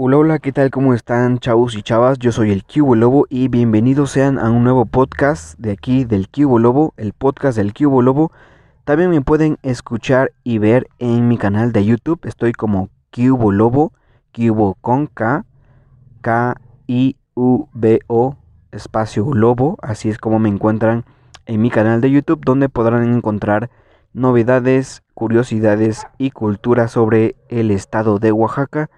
Hola, hola, ¿qué tal? ¿Cómo están chavos y chavas? Yo soy el Cubo Lobo y bienvenidos sean a un nuevo podcast de aquí del Cubo Lobo, el podcast del Cubo Lobo. También me pueden escuchar y ver en mi canal de YouTube. Estoy como Cubo Lobo, Cubo con K, K-I-U-B-O, espacio Lobo. Así es como me encuentran en mi canal de YouTube, donde podrán encontrar novedades, curiosidades y cultura sobre el estado de Oaxaca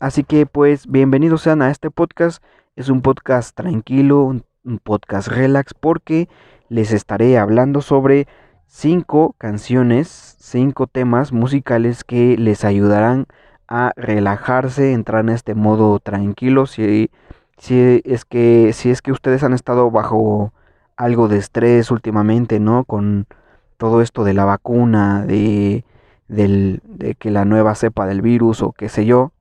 Así que pues bienvenidos sean a este podcast. Es un podcast tranquilo, un, podcast relax porque les estaré hablando sobre cinco canciones, cinco temas musicales que les ayudarán a relajarse, entrar en este modo tranquilo. Si, si, es que, si es que ustedes han estado bajo algo de estrés últimamente, ¿no? Con todo esto de la vacuna, de, del, de que la nueva cepa del virus o qué sé yo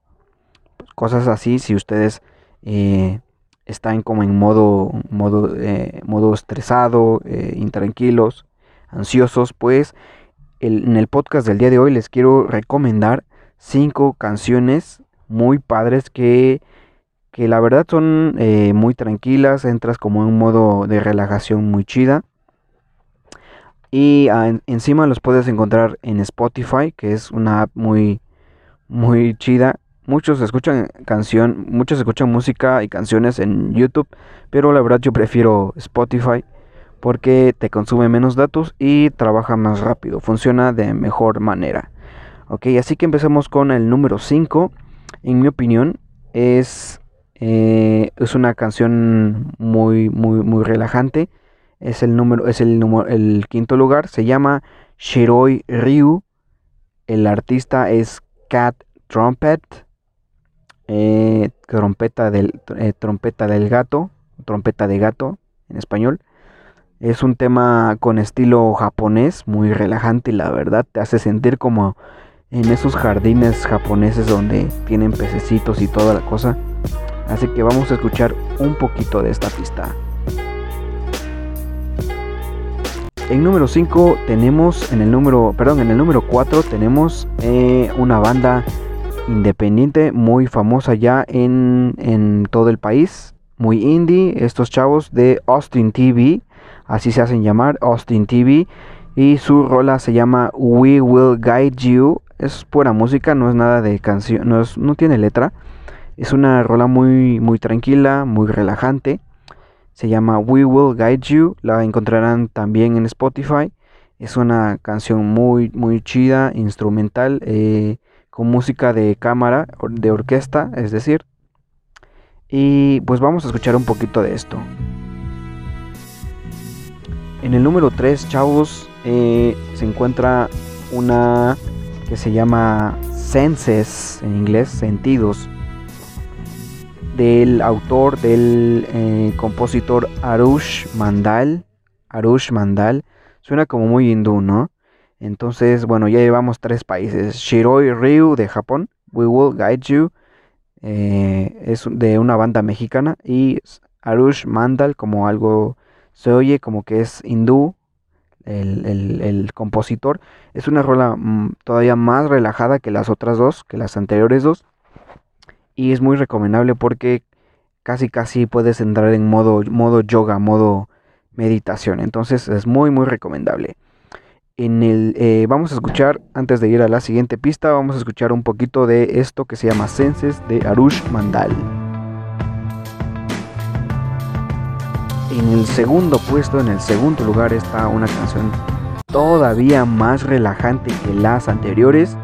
cosas así, si ustedes eh, están como en modo, modo, eh, modo estresado, eh, intranquilos, ansiosos, pues en el podcast del día de hoy les quiero recomendar cinco canciones muy padres que, que la verdad son muy tranquilas, entras como en un modo de relajación muy chida. Y ah, encima los puedes encontrar en Spotify, que es una app muy, muy chida Muchos escuchan canción, muchos escuchan música y canciones en YouTube, pero la verdad yo prefiero Spotify porque te consume menos datos y trabaja más rápido, funciona de mejor manera. Ok, así que empecemos con el número 5. En mi opinión, es, eh, es una canción muy, muy, muy relajante. Es el número, es el número, el quinto lugar. Se llama Shiroi Ryu. El artista es Cat Trumpet. Eh, trompeta, del, eh, trompeta del gato, trompeta de gato en español. Es un tema con estilo japonés, muy relajante la verdad te hace sentir como en esos jardines japoneses donde tienen pececitos y toda la cosa. Así que vamos a escuchar un poquito de esta pista. En número 5 tenemos, en el número, perdón, en el número 4 tenemos eh, una banda independiente muy famosa ya en, todo el país. Muy indie, estos chavos de Austin TV, así se hacen llamar, Austin TV. Y su rola se llama We Will Guide You. Es pura música, no es nada de canción, no, no tiene letra. Es una rola muy, muy tranquila, muy relajante. Se llama We Will Guide You. La encontrarán también en Spotify. Es una canción muy, muy chida, instrumental. Eh, con música de cámara, de orquesta, es decir. Y pues vamos a escuchar un poquito de esto. En el número 3, chavos, eh, se encuentra una que se llama Senses, en inglés, sentidos, del autor, del eh, compositor Arush Mandal. Arush Mandal, suena como muy hindú, ¿no? Entonces, bueno, ya llevamos tres países. Shiroi Ryu de Japón, We Will Guide You, eh, es de una banda mexicana. Y Arush Mandal, como algo se oye como que es hindú, el, compositor. Es una rola mm, todavía más relajada que las otras dos, que las anteriores dos. Y es muy recomendable porque casi casi puedes entrar en modo, modo yoga, modo meditación. Entonces es muy muy recomendable en el eh, vamos a escuchar antes de ir a la siguiente pista vamos a escuchar un poquito de esto que se llama Senses de Arush Mandal. En el segundo puesto en el segundo lugar está una canción todavía más relajante que las anteriores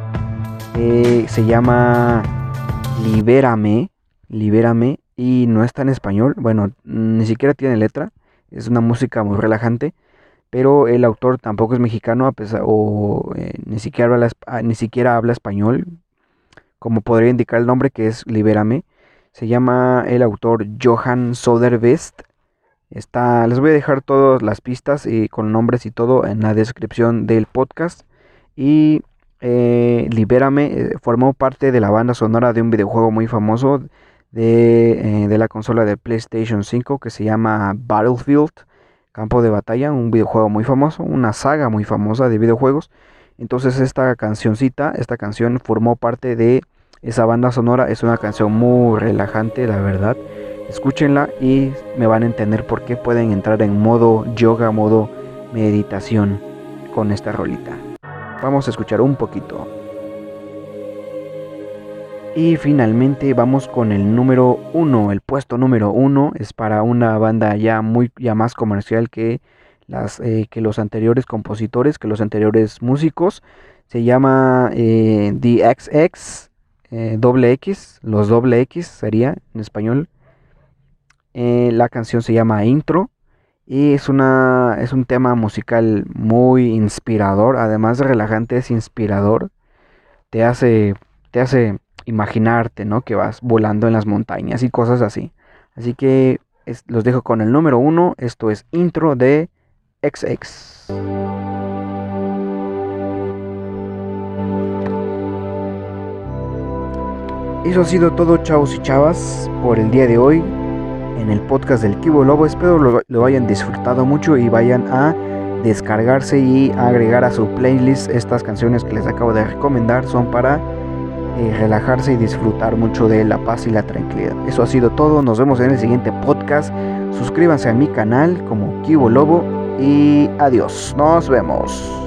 eh, se llama Libérame Libérame y no está en español bueno ni siquiera tiene letra es una música muy relajante pero el autor tampoco es mexicano a pesar o eh, ni siquiera habla ah, ni siquiera habla español como podría indicar el nombre que es Libérame. Se llama el autor Johan Sodervest está les voy a dejar todas las pistas y con nombres y todo en la descripción del podcast. Y eh, Libérame eh, formó parte de la banda sonora de un videojuego muy famoso de, de la consola de PlayStation 5 que se llama Battlefield Campo de Batalla, un videojuego muy famoso, una saga muy famosa de videojuegos. Entonces esta cancioncita, esta canción formó parte de esa banda sonora es una canción muy relajante, la verdad. Escúchenla y me van a entender por qué pueden entrar en modo yoga, modo meditación con esta rolita. Vamos a escuchar un poquito. Y finalmente vamos con el número uno. El puesto número uno es para una banda ya muy ya más comercial que las eh, que los anteriores compositores, que los anteriores músicos. Se llama eh, XX eh, doble X, los doble X sería en español. Eh, la canción se llama Intro y es, una, es un tema musical muy inspirador, además de relajante es inspirador. Te hace, te hace imaginarte, ¿no? Que vas volando en las montañas y cosas así. Así que los dejo con el número uno. Esto es Intro de XX. Eso ha sido todo, chavos y chavas, por el día de hoy en el podcast del Kibo Lobo. Espero lo, hayan disfrutado mucho y vayan a descargarse y agregar a su playlist estas canciones que les acabo de recomendar. Son para relajarse y disfrutar mucho de la paz y la tranquilidad. Eso ha sido todo. Nos vemos en el siguiente podcast. Suscríbanse a mi canal como Kibo Lobo y adiós. Nos vemos.